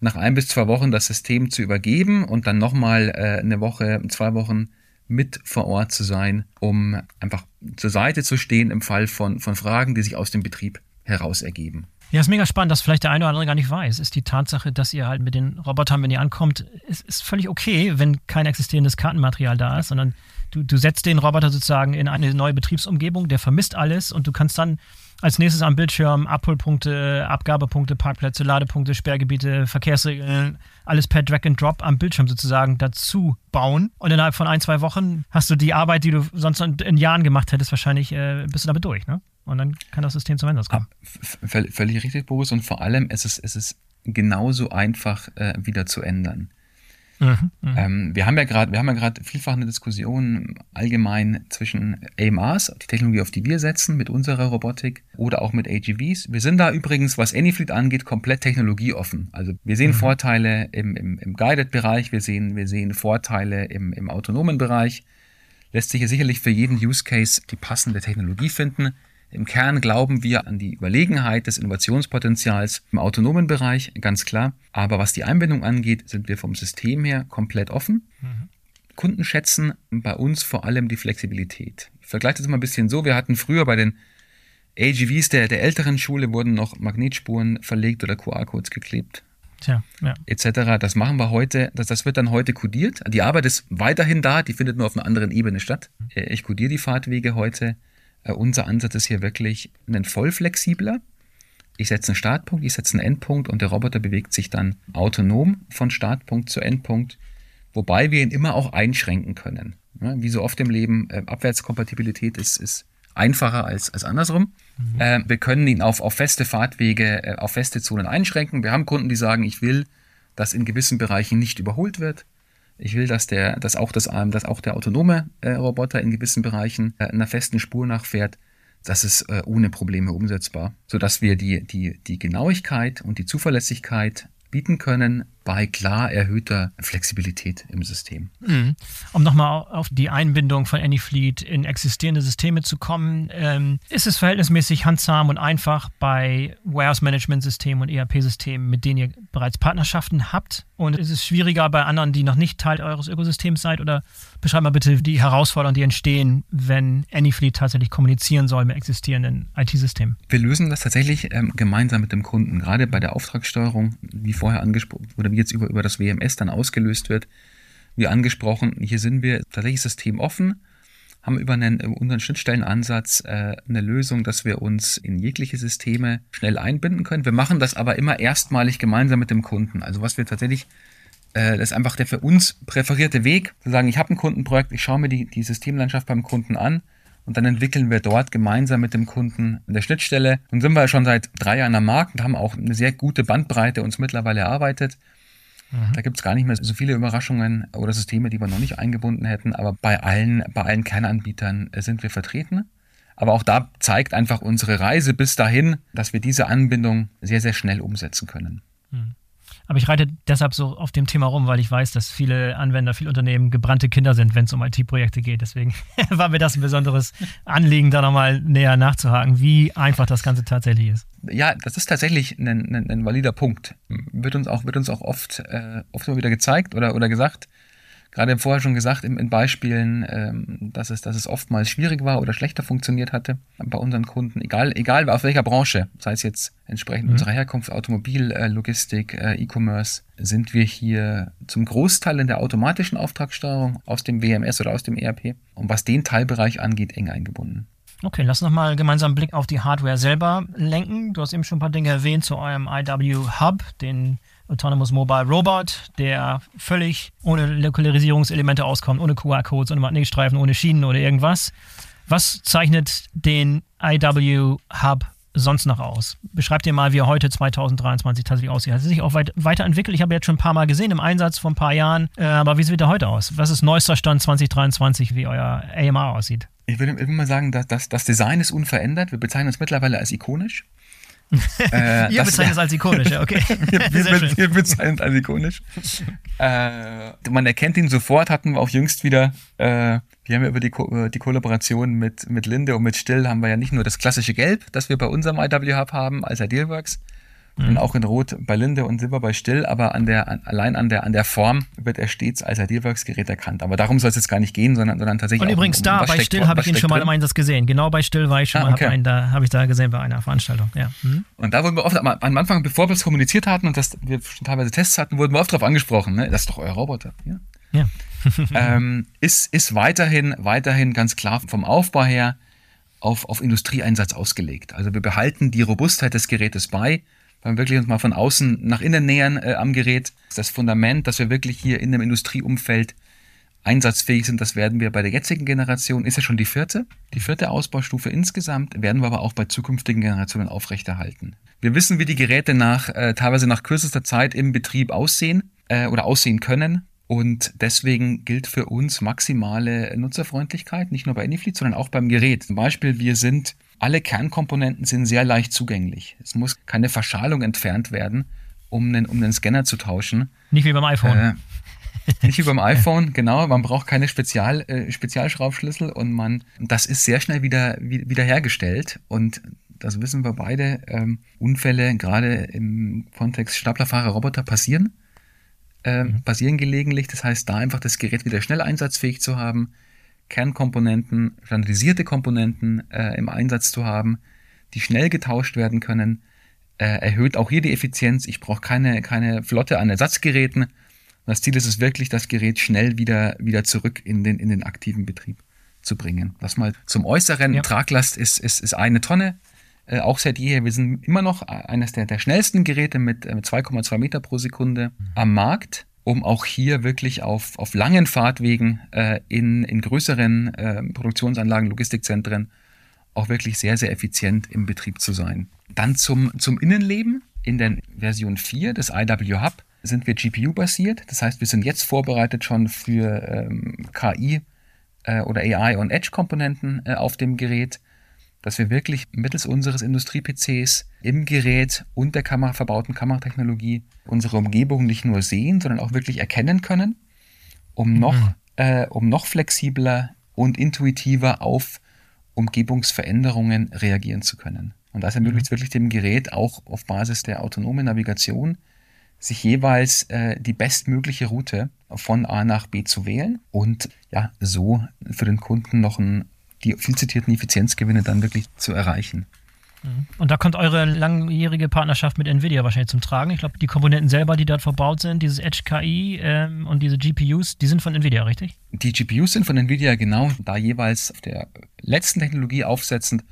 nach ein bis zwei Wochen das System zu übergeben und dann nochmal äh, eine Woche, zwei Wochen mit vor Ort zu sein, um einfach zur Seite zu stehen im Fall von, von Fragen, die sich aus dem Betrieb heraus ergeben. Ja, ist mega spannend, dass vielleicht der eine oder andere gar nicht weiß, ist die Tatsache, dass ihr halt mit den Robotern, wenn ihr ankommt, ist, ist völlig okay, wenn kein existierendes Kartenmaterial da ist, sondern du, du setzt den Roboter sozusagen in eine neue Betriebsumgebung, der vermisst alles und du kannst dann als nächstes am Bildschirm Abholpunkte, Abgabepunkte, Parkplätze, Ladepunkte, Sperrgebiete, Verkehrsregeln, alles per Drag and Drop am Bildschirm sozusagen dazu bauen. Und innerhalb von ein, zwei Wochen hast du die Arbeit, die du sonst in Jahren gemacht hättest, wahrscheinlich äh, bist du damit durch, ne? Und dann kann das System zum Einsatz kommen. Völlig richtig, Boris. Und vor allem, es ist, es ist genauso einfach äh, wieder zu ändern. Mhm, mhm, ähm, wir haben ja gerade, wir haben ja gerade vielfach eine Diskussion allgemein zwischen AMRs, die Technologie, auf die wir setzen, mit unserer Robotik oder auch mit AGVs. Wir sind da übrigens, was Anyfleet angeht, komplett technologieoffen. Also wir sehen mhm. Vorteile im, im, im Guided-Bereich, wir sehen, wir sehen Vorteile im, im autonomen Bereich. Lässt sich ja sicherlich für jeden Use Case die passende Technologie finden. Im Kern glauben wir an die Überlegenheit des Innovationspotenzials im autonomen Bereich, ganz klar. Aber was die Einbindung angeht, sind wir vom System her komplett offen. Mhm. Kunden schätzen bei uns vor allem die Flexibilität. Ich vergleiche das mal ein bisschen so. Wir hatten früher bei den AGVs der, der älteren Schule wurden noch Magnetspuren verlegt oder QR-Codes geklebt. Tja, ja. Etc. Das machen wir heute, das, das wird dann heute kodiert. Die Arbeit ist weiterhin da, die findet nur auf einer anderen Ebene statt. Mhm. Ich kodiere die Fahrtwege heute äh, unser Ansatz ist hier wirklich ein voll flexibler. Ich setze einen Startpunkt, ich setze einen Endpunkt und der Roboter bewegt sich dann autonom von Startpunkt zu Endpunkt, wobei wir ihn immer auch einschränken können. Wie so oft im Leben, äh, Abwärtskompatibilität ist, ist einfacher als, als andersrum. Mhm. Äh, wir können ihn auf, auf feste Fahrtwege, äh, auf feste Zonen einschränken. Wir haben Kunden, die sagen, ich will, dass in gewissen Bereichen nicht überholt wird. Ich will, dass der, dass auch das, ähm, dass auch der autonome äh, Roboter in gewissen Bereichen äh, einer festen Spur nachfährt. Das ist äh, ohne Probleme umsetzbar, sodass wir die, die, die Genauigkeit und die Zuverlässigkeit bieten können, bei klar erhöhter Flexibilität im System. Mhm. Um nochmal auf die Einbindung von Anyfleet in existierende Systeme zu kommen, ähm, ist es verhältnismäßig handsam und einfach bei Warehouse-Management-Systemen und ERP-Systemen, mit denen ihr bereits Partnerschaften habt? Und ist es schwieriger bei anderen, die noch nicht Teil eures Ökosystems seid? Oder beschreib mal bitte die Herausforderungen, die entstehen, wenn Anyfleet tatsächlich kommunizieren soll mit existierenden IT-Systemen? Wir lösen das tatsächlich ähm, gemeinsam mit dem Kunden, gerade bei der Auftragssteuerung, wie vorher angesprochen oder wie jetzt über, über das WMS dann ausgelöst wird. Wie angesprochen, hier sind wir tatsächlich systemoffen, haben über einen, unseren Schnittstellenansatz äh, eine Lösung, dass wir uns in jegliche Systeme schnell einbinden können. Wir machen das aber immer erstmalig gemeinsam mit dem Kunden. Also was wir tatsächlich, äh, das ist einfach der für uns präferierte Weg, zu sagen, ich habe ein Kundenprojekt, ich schaue mir die, die Systemlandschaft beim Kunden an und dann entwickeln wir dort gemeinsam mit dem Kunden an der Schnittstelle. Und sind wir schon seit drei Jahren am Markt und haben auch eine sehr gute Bandbreite uns mittlerweile erarbeitet. Da gibt es gar nicht mehr so viele Überraschungen oder Systeme, die wir noch nicht eingebunden hätten. Aber bei allen, bei allen Kernanbietern sind wir vertreten. Aber auch da zeigt einfach unsere Reise bis dahin, dass wir diese Anbindung sehr, sehr schnell umsetzen können. Mhm. Aber ich reite deshalb so auf dem Thema rum, weil ich weiß, dass viele Anwender, viele Unternehmen gebrannte Kinder sind, wenn es um IT-Projekte geht. Deswegen war mir das ein besonderes Anliegen, da nochmal näher nachzuhaken, wie einfach das Ganze tatsächlich ist. Ja, das ist tatsächlich ein, ein, ein valider Punkt. Wird uns auch, wird uns auch oft, äh, oft mal wieder gezeigt oder, oder gesagt gerade vorher schon gesagt in, in Beispielen, ähm, dass, es, dass es oftmals schwierig war oder schlechter funktioniert hatte bei unseren Kunden, egal, egal aus welcher Branche, sei es jetzt entsprechend mhm. unserer Herkunft, Automobil, äh, Logistik, äh, E-Commerce, sind wir hier zum Großteil in der automatischen Auftragssteuerung aus dem WMS oder aus dem ERP und was den Teilbereich angeht, eng eingebunden. Okay, lass noch mal gemeinsam einen Blick auf die Hardware selber lenken. Du hast eben schon ein paar Dinge erwähnt zu eurem IW Hub, den Autonomous Mobile Robot, der völlig ohne Lokalisierungselemente auskommt, ohne QR-Codes, ohne Magnetstreifen, ohne Schienen oder irgendwas. Was zeichnet den IW Hub sonst noch aus? Beschreibt dir mal, wie er heute 2023 tatsächlich aussieht. Hat er sich auch weit, weiterentwickelt? Ich habe jetzt schon ein paar Mal gesehen im Einsatz vor ein paar Jahren. Äh, aber wie sieht er heute aus? Was ist neuester Stand 2023, wie euer AMR aussieht? Ich würde immer sagen, dass, dass das Design ist unverändert. Wir bezeichnen es mittlerweile als ikonisch. Äh, Ihr bezeichnet es als ikonisch, ja, okay. wir, wir, bezeichnen es als ikonisch. Äh, man erkennt ihn sofort, hatten wir auch jüngst wieder, äh, wir haben ja über die, Ko die Kollaboration mit, mit Linde und mit Still haben wir ja nicht nur das klassische Gelb, das wir bei unserem IW Hub haben als Idealworks. Und auch in Rot bei Linde und Silber bei Still, aber an der, an, allein an der, an der Form wird er stets als Idealworks-Gerät erkannt. Aber darum soll es jetzt gar nicht gehen, sondern, sondern tatsächlich. Und übrigens um, um, da, bei Still habe ich ihn schon mal im Einsatz gesehen. Genau bei Still war ich schon ah, okay. mal, einen, da habe ich da gesehen bei einer Veranstaltung, ja. Mhm. Und da wurden wir oft, am Anfang, bevor wir es kommuniziert hatten und das, wir schon teilweise Tests hatten, wurden wir oft darauf angesprochen, ne? Das ist doch euer Roboter, ja. Ja. ähm, ist, ist weiterhin, weiterhin ganz klar vom Aufbau her auf, auf Industrieeinsatz ausgelegt. Also wir behalten die Robustheit des Gerätes bei, wenn wir wirklich uns mal von außen nach innen nähern äh, am Gerät, ist das Fundament, dass wir wirklich hier in dem Industrieumfeld einsatzfähig sind. Das werden wir bei der jetzigen Generation, ist ja schon die vierte, die vierte Ausbaustufe insgesamt, werden wir aber auch bei zukünftigen Generationen aufrechterhalten. Wir wissen, wie die Geräte nach, äh, teilweise nach kürzester Zeit im Betrieb aussehen äh, oder aussehen können. Und deswegen gilt für uns maximale Nutzerfreundlichkeit, nicht nur bei Anyfleet, sondern auch beim Gerät. Zum Beispiel, wir sind alle Kernkomponenten sind sehr leicht zugänglich. Es muss keine Verschalung entfernt werden, um den, um den Scanner zu tauschen. Nicht wie beim iPhone. Äh, nicht wie beim iPhone, genau. Man braucht keine Spezial, äh, Spezialschraubschlüssel und man, das ist sehr schnell wieder, wieder hergestellt und das wissen wir beide. Ähm, Unfälle, gerade im Kontext Staplerfahrer-Roboter passieren, äh, mhm. passieren gelegentlich. Das heißt, da einfach das Gerät wieder schnell einsatzfähig zu haben, Kernkomponenten, standardisierte Komponenten äh, im Einsatz zu haben, die schnell getauscht werden können, äh, erhöht auch hier die Effizienz. Ich brauche keine, keine Flotte an Ersatzgeräten. Das Ziel ist es wirklich, das Gerät schnell wieder, wieder zurück in den, in den aktiven Betrieb zu bringen. Das mal zum Äußeren. Ja. Traglast ist, ist, ist eine Tonne. Äh, auch seit jeher. Wir sind immer noch eines der, der schnellsten Geräte mit, äh, mit 2,2 Meter pro Sekunde mhm. am Markt um auch hier wirklich auf, auf langen Fahrtwegen äh, in, in größeren äh, Produktionsanlagen, Logistikzentren auch wirklich sehr, sehr effizient im Betrieb zu sein. Dann zum, zum Innenleben. In der Version 4 des IW Hub sind wir GPU-basiert. Das heißt, wir sind jetzt vorbereitet schon für ähm, KI äh, oder AI und Edge-Komponenten äh, auf dem Gerät. Dass wir wirklich mittels unseres Industrie-PCs im Gerät und der Kamera verbauten Kameratechnologie unsere Umgebung nicht nur sehen, sondern auch wirklich erkennen können, um noch, mhm. äh, um noch flexibler und intuitiver auf Umgebungsveränderungen reagieren zu können. Und das ermöglicht mhm. wirklich dem Gerät auch auf Basis der autonomen Navigation sich jeweils äh, die bestmögliche Route von A nach B zu wählen und ja, so für den Kunden noch ein, die viel zitierten Effizienzgewinne dann wirklich zu erreichen. Mhm. Und da kommt eure langjährige Partnerschaft mit Nvidia wahrscheinlich zum Tragen. Ich glaube, die Komponenten selber, die dort verbaut sind, dieses Edge KI ähm, und diese GPUs, die sind von Nvidia, richtig? Die GPUs sind von Nvidia genau, da jeweils auf der letzten Technologie aufsetzend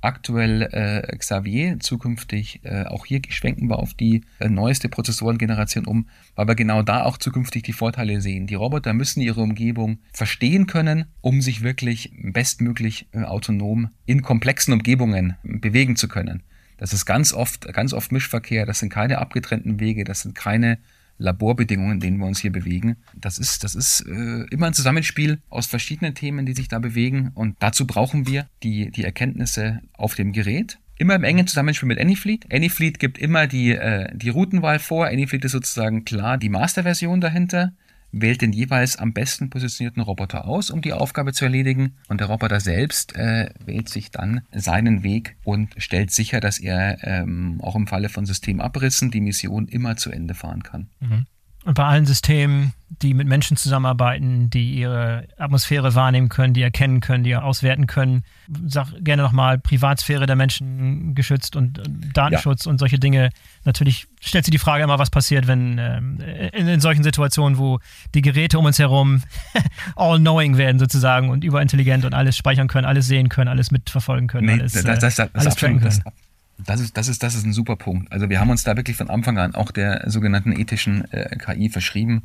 aktuell äh, Xavier, zukünftig äh, auch hier schwenken wir auf die äh, neueste Prozessorengeneration um, weil wir genau da auch zukünftig die Vorteile sehen. Die Roboter müssen ihre Umgebung verstehen können, um sich wirklich bestmöglich äh, autonom in komplexen Umgebungen bewegen zu können. Das ist ganz oft, ganz oft Mischverkehr, das sind keine abgetrennten Wege, das sind keine Laborbedingungen, in denen wir uns hier bewegen. Das ist, das ist äh, immer ein Zusammenspiel aus verschiedenen Themen, die sich da bewegen. Und dazu brauchen wir die, die Erkenntnisse auf dem Gerät. Immer im engen Zusammenspiel mit Anyfleet. Anyfleet gibt immer die, äh, die Routenwahl vor. Anyfleet ist sozusagen klar die Masterversion dahinter wählt den jeweils am besten positionierten Roboter aus, um die Aufgabe zu erledigen. Und der Roboter selbst äh, wählt sich dann seinen Weg und stellt sicher, dass er ähm, auch im Falle von Systemabrissen die Mission immer zu Ende fahren kann. Mhm. Und bei allen Systemen, die mit Menschen zusammenarbeiten, die ihre Atmosphäre wahrnehmen können, die erkennen können, die auswerten können, sag gerne nochmal Privatsphäre der Menschen geschützt und Datenschutz ja. und solche Dinge. Natürlich stellt sich die Frage immer, was passiert, wenn ähm, in, in, solchen Situationen, wo die Geräte um uns herum all-knowing werden sozusagen und überintelligent und alles speichern können, alles sehen können, alles mitverfolgen können, nee, alles, das, das, das, das alles tracken können. Das ist, das, ist, das ist ein super Punkt. Also wir haben uns da wirklich von Anfang an auch der sogenannten ethischen äh, KI verschrieben.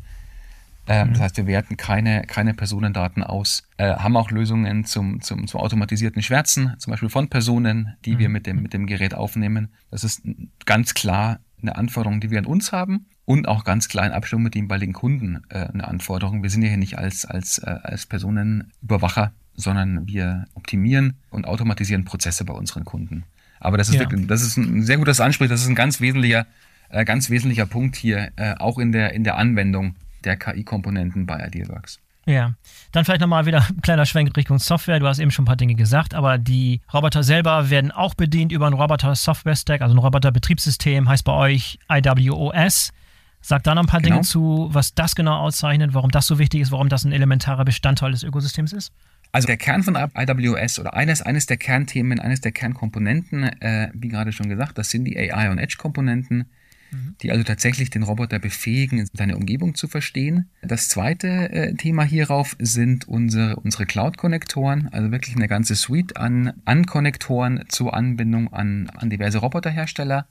Ähm, mhm. Das heißt, wir werten keine, keine Personendaten aus, äh, haben auch Lösungen zum, zum, zum automatisierten Schwärzen, zum Beispiel von Personen, die mhm. wir mit dem, mit dem Gerät aufnehmen. Das ist ganz klar eine Anforderung, die wir an uns haben und auch ganz klar in Abstimmung mit dem jeweiligen Kunden äh, eine Anforderung. Wir sind ja hier nicht als, als, äh, als Personenüberwacher, sondern wir optimieren und automatisieren Prozesse bei unseren Kunden. Aber das ist, ja. wirklich, das ist ein sehr gutes Ansprich. Das ist ein ganz wesentlicher, äh, ganz wesentlicher Punkt hier, äh, auch in der, in der Anwendung der KI-Komponenten bei Idealworks. Ja, dann vielleicht nochmal wieder ein kleiner Schwenk Richtung Software. Du hast eben schon ein paar Dinge gesagt, aber die Roboter selber werden auch bedient über ein Roboter-Software-Stack, also ein Roboter-Betriebssystem, heißt bei euch IWOS. Sag da noch ein paar genau. Dinge zu, was das genau auszeichnet, warum das so wichtig ist, warum das ein elementarer Bestandteil des Ökosystems ist. Also der Kern von IWS oder eines, eines der Kernthemen, eines der Kernkomponenten, äh, wie gerade schon gesagt, das sind die AI- und Edge-Komponenten, mhm. die also tatsächlich den Roboter befähigen, seine Umgebung zu verstehen. Das zweite äh, Thema hierauf sind unsere, unsere Cloud-Konnektoren, also wirklich eine ganze Suite an, an Konnektoren zur Anbindung an, an diverse Roboterhersteller,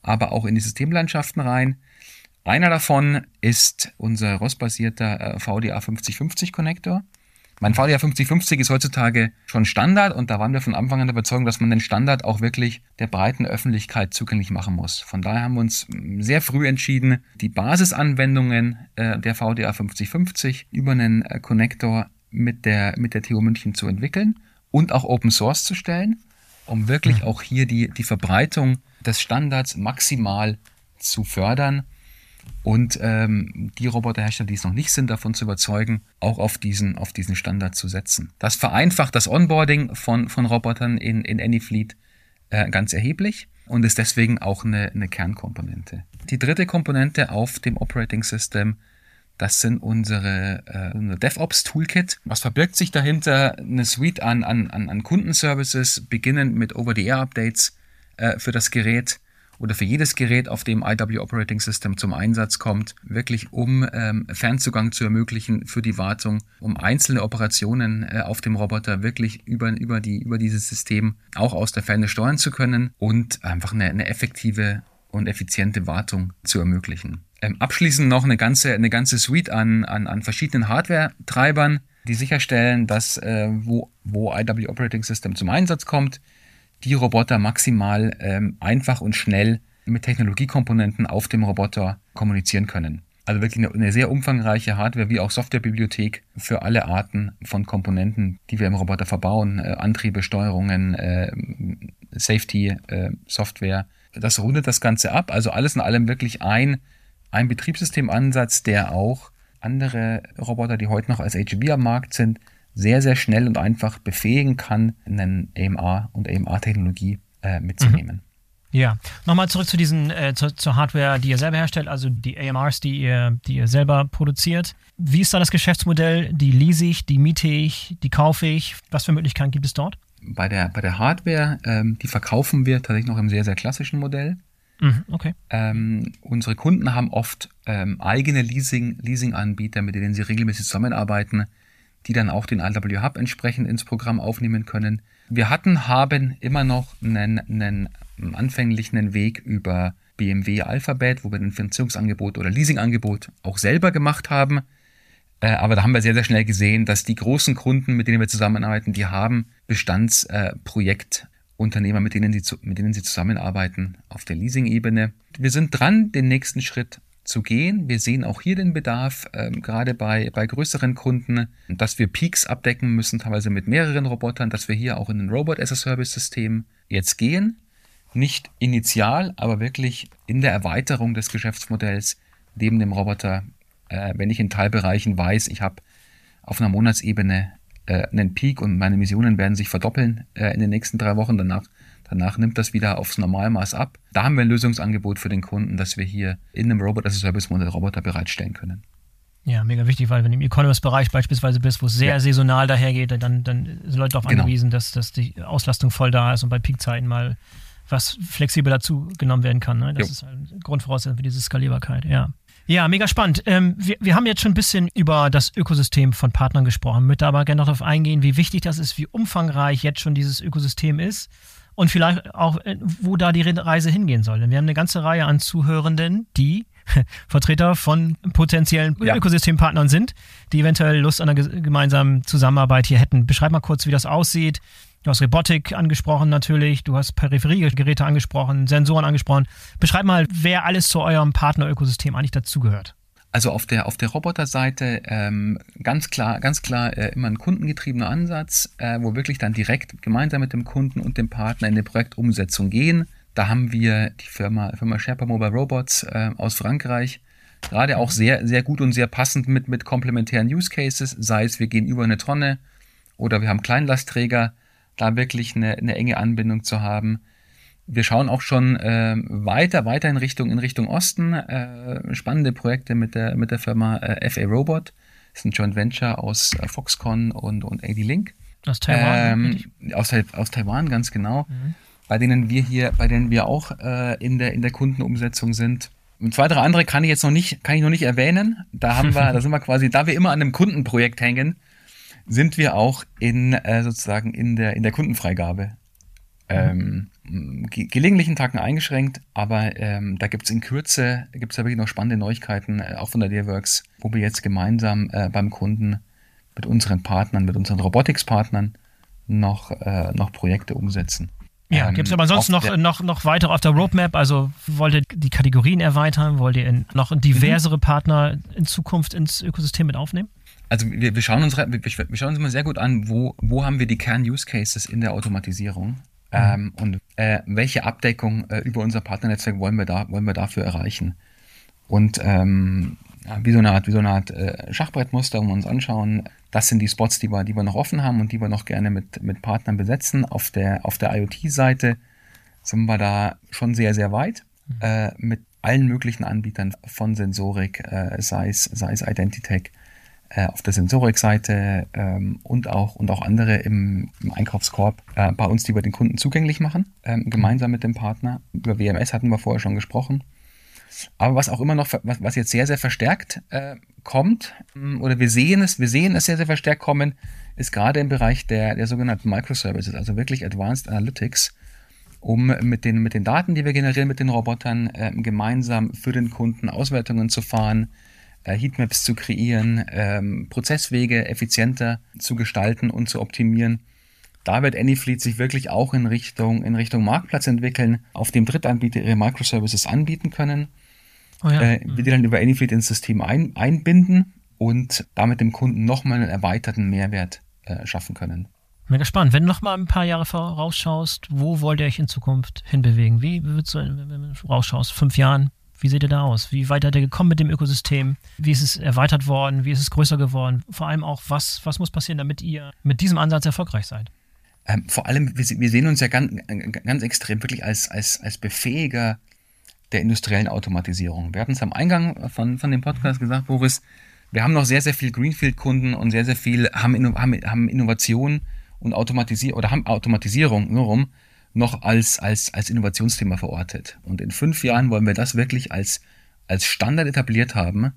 aber auch in die Systemlandschaften rein. Einer davon ist unser ROS-basierter äh, VDA 5050 Konnektor. Mein VDA 5050 ist heutzutage schon Standard und da waren wir von Anfang an der Überzeugung, dass man den Standard auch wirklich der breiten Öffentlichkeit zugänglich machen muss. Von daher haben wir uns sehr früh entschieden, die Basisanwendungen äh, der VDA 5050 über einen äh, Connector mit der, mit der TU München zu entwickeln und auch Open Source zu stellen, um wirklich auch hier die, die Verbreitung des Standards maximal zu fördern und ähm, die Roboterhersteller, die es noch nicht sind, davon zu überzeugen, auch auf diesen, auf diesen Standard zu setzen. Das vereinfacht das Onboarding von, von Robotern in, in Anyfleet äh, ganz erheblich und ist deswegen auch eine, eine Kernkomponente. Die dritte Komponente auf dem Operating System, das sind unsere, äh, DevOps Toolkit. Was verbirgt sich dahinter? Eine Suite an, an, an Kundenservices, beginnend mit Over-the-Air-Updates äh, für das Gerät, oder für jedes Gerät, auf dem IW Operating System zum Einsatz kommt, wirklich um ähm, Fernzugang zu ermöglichen für die Wartung, um einzelne Operationen äh, auf dem Roboter wirklich über, über, die, über dieses System auch aus der Ferne steuern zu können und einfach eine, eine effektive und effiziente Wartung zu ermöglichen. Ähm, abschließend noch eine ganze, eine ganze Suite an, an, an verschiedenen Hardware-Treibern, die sicherstellen, dass äh, wo, wo IW Operating System zum Einsatz kommt, die Roboter maximal ähm, einfach und schnell mit Technologiekomponenten auf dem Roboter kommunizieren können. Also wirklich eine, eine sehr umfangreiche Hardware wie auch Softwarebibliothek für alle Arten von Komponenten, die wir im Roboter verbauen. Äh, Antriebe, Steuerungen, äh, Safety, äh, Software. Das rundet das Ganze ab. Also alles in allem wirklich ein, ein Betriebssystemansatz, der auch andere Roboter, die heute noch als HV am Markt sind, sehr, sehr schnell und einfach befähigen kann, eine AMR und AMR-Technologie äh, mitzunehmen. Mhm. Ja, nochmal zurück zu diesen, äh, zu, zur Hardware, die ihr selber herstellt, also die AMRs, die ihr, die ihr selber produziert. Wie ist da das Geschäftsmodell? Die lease ich, die miete ich, die kaufe ich? Was für Möglichkeiten gibt es dort? Bei der, bei der Hardware, ähm, die verkaufen wir tatsächlich noch im sehr, sehr klassischen Modell. Mhm, okay. Ähm, unsere Kunden haben oft ähm, eigene Leasing, Leasing-Anbieter, mit denen sie regelmäßig zusammenarbeiten, die dann auch den RW Hub entsprechend ins Programm aufnehmen können. Wir hatten, haben immer noch einen, einen anfänglichen Weg über BMW Alphabet, wo wir ein Finanzierungsangebot oder Leasingangebot auch selber gemacht haben. Äh, aber da haben wir sehr, sehr schnell gesehen, dass die großen Kunden, mit denen wir zusammenarbeiten, die haben Bestandsprojektunternehmer, mit denen, sie, mit denen sie zusammenarbeiten auf der Leasing-Ebene. Wir sind dran, den nächsten Schritt zu gehen. Wir sehen auch hier den Bedarf, äh, gerade bei, bei größeren Kunden, dass wir Peaks abdecken müssen, teilweise mit mehreren Robotern, dass wir hier auch in ein Robot-as-a-Service-System jetzt gehen. Nicht initial, aber wirklich in der Erweiterung des Geschäftsmodells neben dem Roboter, äh, wenn ich in Teilbereichen weiß, ich habe auf einer Monatsebene äh, einen Peak und meine Missionen werden sich verdoppeln äh, in den nächsten drei Wochen danach Danach nimmt das wieder aufs Normalmaß ab. Da haben wir ein Lösungsangebot für den Kunden, dass wir hier in einem Robot-as-a-Service-Modell Roboter bereitstellen können. Ja, mega wichtig, weil wenn du im E-Commerce-Bereich beispielsweise bist, wo es sehr ja. saisonal dahergeht, dann, dann sind Leute darauf genau. angewiesen, dass, dass die Auslastung voll da ist und bei Peakzeiten mal was flexibel dazu genommen werden kann. Ne? Das jo. ist halt Grundvoraussetzung für diese Skalierbarkeit, ja. Ja, mega spannend. Ähm, wir, wir haben jetzt schon ein bisschen über das Ökosystem von Partnern gesprochen, möchte aber gerne noch darauf eingehen, wie wichtig das ist, wie umfangreich jetzt schon dieses Ökosystem ist und vielleicht auch, äh, wo da die Reise hingehen soll. Denn wir haben eine ganze Reihe an Zuhörenden, die Vertreter von potenziellen ja. Ökosystempartnern sind, die eventuell Lust an einer gemeinsamen Zusammenarbeit hier hätten. Beschreib mal kurz, wie das aussieht. Du hast Robotik angesprochen natürlich, du hast Peripheriegeräte angesprochen, Sensoren angesprochen. Beschreib mal, wer alles zu eurem Partnerökosystem eigentlich dazugehört. Also auf der, auf der Roboterseite ähm, ganz klar, ganz klar äh, immer ein kundengetriebener Ansatz, äh, wo wirklich dann direkt gemeinsam mit dem Kunden und dem Partner in die Projektumsetzung gehen. Da haben wir die Firma, Firma Sherpa Mobile Robots äh, aus Frankreich, gerade auch sehr, sehr gut und sehr passend mit, mit komplementären Use Cases, sei es wir gehen über eine Tonne oder wir haben Kleinlastträger, da wirklich eine, eine enge Anbindung zu haben wir schauen auch schon äh, weiter, weiter in Richtung, in Richtung Osten. Äh, spannende Projekte mit der, mit der Firma äh, FA Robot. Das ist ein Joint Venture aus äh, Foxconn und, und AD-Link. Aus Taiwan? Ähm, aus, aus Taiwan, ganz genau. Mhm. Bei denen wir hier, bei denen wir auch äh, in, der, in der Kundenumsetzung sind. Und zwei, drei andere kann ich jetzt noch nicht, kann ich noch nicht erwähnen. Da haben wir, da sind wir quasi, da wir immer an einem Kundenprojekt hängen, sind wir auch in äh, sozusagen in der, in der Kundenfreigabe. Mhm. Ähm, gelegentlichen Tagen eingeschränkt, aber ähm, da gibt es in Kürze, gibt es da wirklich noch spannende Neuigkeiten, äh, auch von der Dearworks, wo wir jetzt gemeinsam äh, beim Kunden mit unseren Partnern, mit unseren Robotics-Partnern noch, äh, noch Projekte umsetzen. Ja, ähm, gibt es aber sonst noch, noch, noch weiter auf der Roadmap? Also wollt ihr die Kategorien erweitern? Wollt ihr in, noch diversere mhm. Partner in Zukunft ins Ökosystem mit aufnehmen? Also wir, wir, schauen uns, wir, wir schauen uns immer sehr gut an, wo, wo haben wir die Kern-Use-Cases in der Automatisierung. Ähm, und äh, welche Abdeckung äh, über unser Partnernetzwerk wollen wir da, wollen wir dafür erreichen? Und ähm, wie so eine Art, wie so eine Art äh, Schachbrettmuster, wo wir uns anschauen, das sind die Spots, die wir, die wir noch offen haben und die wir noch gerne mit, mit Partnern besetzen. Auf der, auf der IoT-Seite sind wir da schon sehr, sehr weit mhm. äh, mit allen möglichen Anbietern von Sensorik, äh, sei es, sei es Identitech, äh, auf der Sensorik-Seite ähm, und, auch, und auch andere im, im Einkaufskorb äh, bei uns, die wir den Kunden zugänglich machen, ähm, gemeinsam mit dem Partner. Über WMS hatten wir vorher schon gesprochen. Aber was auch immer noch, was, was jetzt sehr, sehr verstärkt äh, kommt, mm, oder wir sehen es, wir sehen es sehr, sehr verstärkt kommen, ist gerade im Bereich der, der sogenannten Microservices, also wirklich Advanced Analytics, um mit den, mit den Daten, die wir generieren mit den Robotern, äh, gemeinsam für den Kunden Auswertungen zu fahren, Heatmaps zu kreieren, ähm, Prozesswege effizienter zu gestalten und zu optimieren. Da wird Anyfleet sich wirklich auch in Richtung, in Richtung Marktplatz entwickeln, auf dem Drittanbieter ihre Microservices anbieten können. oh ja. äh, wir die dann über Anyfleet ins System ein, einbinden und damit dem Kunden nochmal einen erweiterten Mehrwert äh, schaffen können. Mega spannend. Wenn du noch mal ein paar Jahre vorausschaust, wo wollt ihr euch in Zukunft hinbewegen? Wie würdest du, wenn du rausschaust, fünf Jahren, wie seht ihr da aus? Wie weit seid ihr gekommen mit dem Ökosystem? Wie ist es erweitert worden? Wie ist es größer geworden? Vor allem auch, was, was muss passieren, damit ihr mit diesem Ansatz erfolgreich seid? Ähm, vor allem, wir, wir, sehen uns ja ganz, ganz extrem wirklich als, als, als Befähiger der industriellen Automatisierung. Wir hatten es am Eingang von, von dem Podcast gesagt, Boris, wir haben noch sehr, sehr viel Greenfield-Kunden und sehr, sehr viel haben, haben, haben Innovation und Automatisierung oder haben Automatisierung nur rum noch als, als, als Innovationsthema verortet. Und in fünf Jahren wollen wir das wirklich als, als Standard etabliert haben,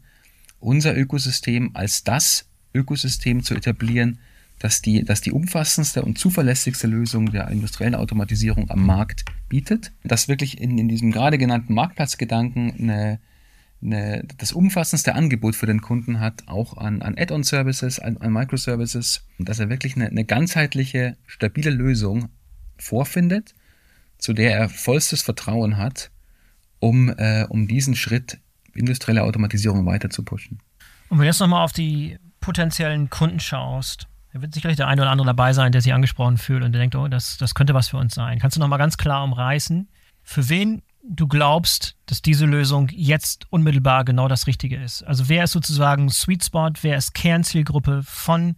unser Ökosystem als das Ökosystem zu etablieren, das die, das die umfassendste und zuverlässigste Lösung der industriellen Automatisierung am Markt bietet. Das wirklich in, in diesem gerade genannten Marktplatzgedanken eine, eine, das umfassendste Angebot für den Kunden hat, auch an, an Add-on-Services, an, an Microservices, dass er wirklich eine, eine ganzheitliche, stabile Lösung vorfindet, zu der er vollstes Vertrauen hat, um, äh, um diesen Schritt industrielle Automatisierung weiter zu pushen. Und wenn du jetzt nochmal auf die potenziellen Kunden schaust, da wird sicherlich der eine oder andere dabei sein, der sich angesprochen fühlt und der denkt, oh, das, das könnte was für uns sein. Kannst du nochmal ganz klar umreißen, für wen du glaubst, dass diese Lösung jetzt unmittelbar genau das Richtige ist? Also wer ist sozusagen Sweet Spot, wer ist Kernzielgruppe von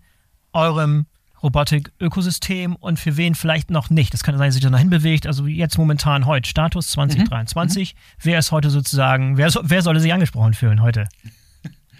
eurem Robotik-Ökosystem und für wen vielleicht noch nicht. Das kann sein, dass sich da dahin bewegt. Also jetzt momentan heute, Status 2023. Mhm. Wer ist heute sozusagen, wer, wer solle sich angesprochen fühlen heute?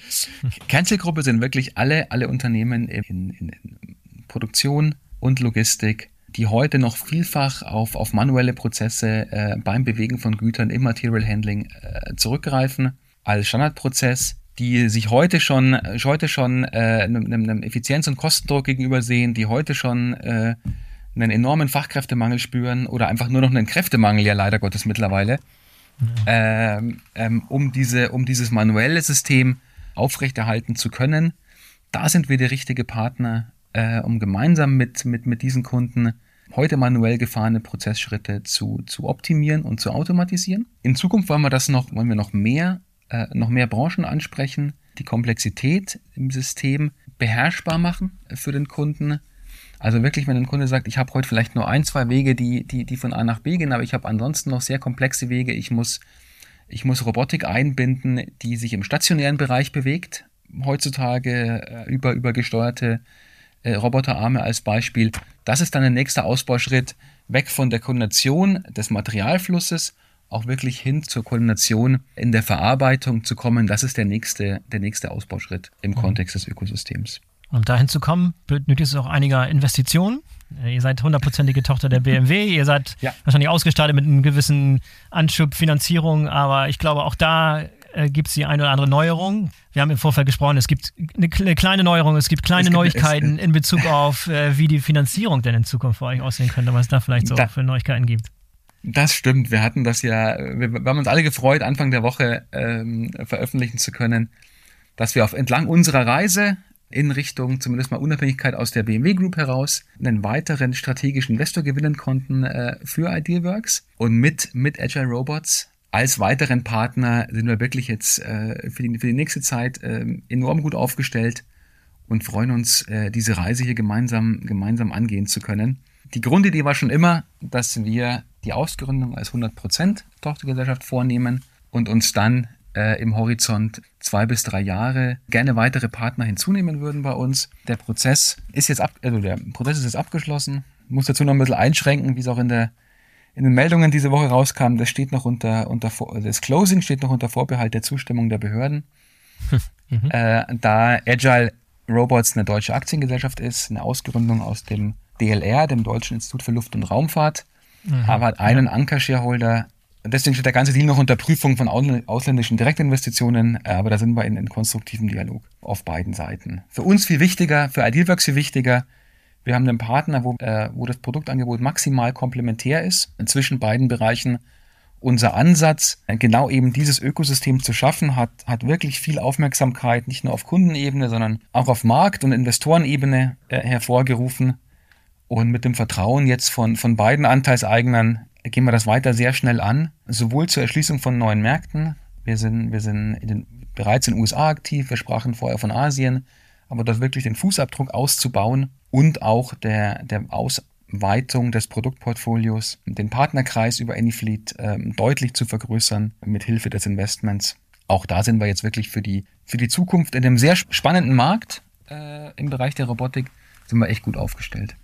Kernzielgruppe sind wirklich alle, alle Unternehmen in, in, in Produktion und Logistik, die heute noch vielfach auf, auf manuelle Prozesse äh, beim Bewegen von Gütern im Material Handling äh, zurückgreifen als Standardprozess die sich heute schon, heute schon äh, einem, einem Effizienz- und Kostendruck gegenüber sehen, die heute schon äh, einen enormen Fachkräftemangel spüren oder einfach nur noch einen Kräftemangel, ja leider Gottes mittlerweile, ja. ähm, ähm, um, diese, um dieses manuelle System aufrechterhalten zu können. Da sind wir der richtige Partner, äh, um gemeinsam mit, mit, mit diesen Kunden heute manuell gefahrene Prozessschritte zu, zu optimieren und zu automatisieren. In Zukunft wollen wir das noch, wollen wir noch mehr äh, noch mehr Branchen ansprechen, die Komplexität im System beherrschbar machen für den Kunden. Also wirklich, wenn ein Kunde sagt, ich habe heute vielleicht nur ein, zwei Wege, die, die, die von A nach B gehen, aber ich habe ansonsten noch sehr komplexe Wege. Ich muss, ich muss Robotik einbinden, die sich im stationären Bereich bewegt. Heutzutage äh, über, übergesteuerte äh, Roboterarme als Beispiel. Das ist dann der nächste Ausbauschritt weg von der Koordination des Materialflusses auch wirklich hin zur Koordination in der Verarbeitung zu kommen, das ist der nächste, der nächste Ausbauschritt im mhm. Kontext des Ökosystems. Um dahin zu kommen, benötigt es auch einiger Investitionen. Ihr seid hundertprozentige Tochter der BMW. Ihr seid ja. wahrscheinlich ausgestattet mit einem gewissen Anschub Finanzierung, aber ich glaube, auch da äh, gibt es die eine oder andere Neuerung. Wir haben im Vorfeld gesprochen, es gibt eine, eine kleine Neuerung, es gibt kleine es gibt, Neuigkeiten in Bezug auf, äh, wie die Finanzierung denn in Zukunft für euch aussehen könnte, was es da vielleicht so da, für Neuigkeiten gibt. Das stimmt. Wir hatten das ja, wir, wir haben uns alle gefreut, Anfang der Woche ähm, veröffentlichen zu können, dass wir auf entlang unserer Reise in Richtung zumindest mal Unabhängigkeit aus der BMW Group heraus einen weiteren strategischen Investor gewinnen konnten äh, für Idealworks und mit, mit Agile Robots als weiteren Partner sind wir wirklich jetzt äh, für, die, für die nächste Zeit äh, enorm gut aufgestellt und freuen uns, äh, diese Reise hier gemeinsam, gemeinsam angehen zu können. Die Grundidee war schon immer, dass wir die Ausgründung als 100% Tochtergesellschaft vornehmen und uns dann äh, im Horizont zwei bis drei Jahre gerne weitere Partner hinzunehmen würden bei uns. Der Prozess ist jetzt ab, also der Prozess ist jetzt abgeschlossen. Ich muss dazu noch ein bisschen einschränken, wie es auch in der in den Meldungen diese Woche rauskam. Das steht noch unter, unter das Closing steht noch unter Vorbehalt der Zustimmung der Behörden. mhm. äh, da Agile Robots eine deutsche Aktiengesellschaft ist, eine Ausgründung aus dem DLR, dem Deutschen Institut für Luft- und Raumfahrt, mhm. aber hat einen. Anker-Shareholder. Deswegen steht der ganze Deal noch unter Prüfung von ausländischen Direktinvestitionen, aber da sind wir in, in konstruktivem Dialog auf beiden Seiten. Für uns viel wichtiger, für Idealworks viel wichtiger, wir haben einen Partner, wo, äh, wo das Produktangebot maximal komplementär ist zwischen beiden Bereichen. Unser Ansatz, äh, genau eben dieses Ökosystem zu schaffen, hat, hat wirklich viel Aufmerksamkeit, nicht nur auf Kundenebene, sondern auch auf Markt- und Investorenebene äh, hervorgerufen. Und mit dem Vertrauen jetzt von, von beiden Anteilseignern gehen wir das weiter sehr schnell an, sowohl zur Erschließung von neuen Märkten, Wir sind, wir sind in den, bereits in den USA aktiv. Wir sprachen vorher von Asien. Aber dort wirklich den Fußabdruck auszubauen und auch der, der Ausweitung des Produktportfolios, den Partnerkreis über Anyfleet ähm, deutlich zu vergrößern mit Hilfe des Investments. Auch da sind wir jetzt wirklich für die, für die Zukunft in einem sehr spannenden Markt äh, im Bereich der Robotik sind wir echt gut aufgestellt.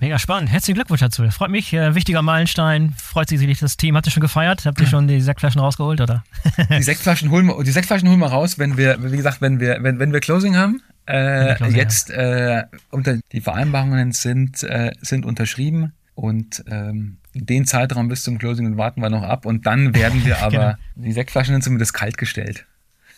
Mega spannend. Herzlichen Glückwunsch dazu. Das freut mich. Äh, wichtiger Meilenstein. Freut sich sicherlich das Team. Habt ihr schon gefeiert? Habt ihr schon die Sektflaschen rausgeholt, oder? die Sektflaschen holen wir, die Sektflaschen holen wir raus, wenn wir, wie gesagt, wenn wir, wenn, wenn wir Closing haben. Äh, Closing jetzt, äh, unter, die Vereinbarungen sind, äh, sind unterschrieben und ähm, den Zeitraum bis zum Closing warten wir noch ab und dann werden wir aber, genau. die Sektflaschen sind zumindest kalt gestellt.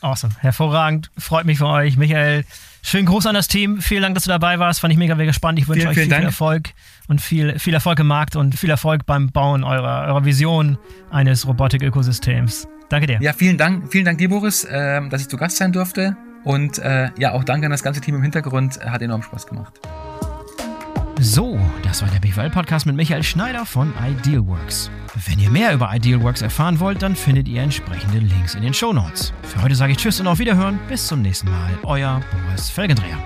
Awesome. Hervorragend. Freut mich für euch. Michael, schönen Gruß an das Team. Vielen Dank, dass du dabei warst. Fand ich mega, mega spannend. Ich wünsche vielen, euch viel, viel Erfolg und viel, viel Erfolg im Markt und viel Erfolg beim Bauen eurer, eurer Vision eines Robotik-Ökosystems. Danke dir. Ja, vielen Dank. Vielen Dank dir, Boris, äh, dass ich zu Gast sein durfte. Und äh, ja, auch danke an das ganze Team im Hintergrund. Hat enorm Spaß gemacht. So, das war der BWL-Podcast mit Michael Schneider von Idealworks. Wenn ihr mehr über Idealworks erfahren wollt, dann findet ihr entsprechende Links in den Show Notes. Für heute sage ich Tschüss und auf Wiederhören. Bis zum nächsten Mal. Euer Boris Felgendreher.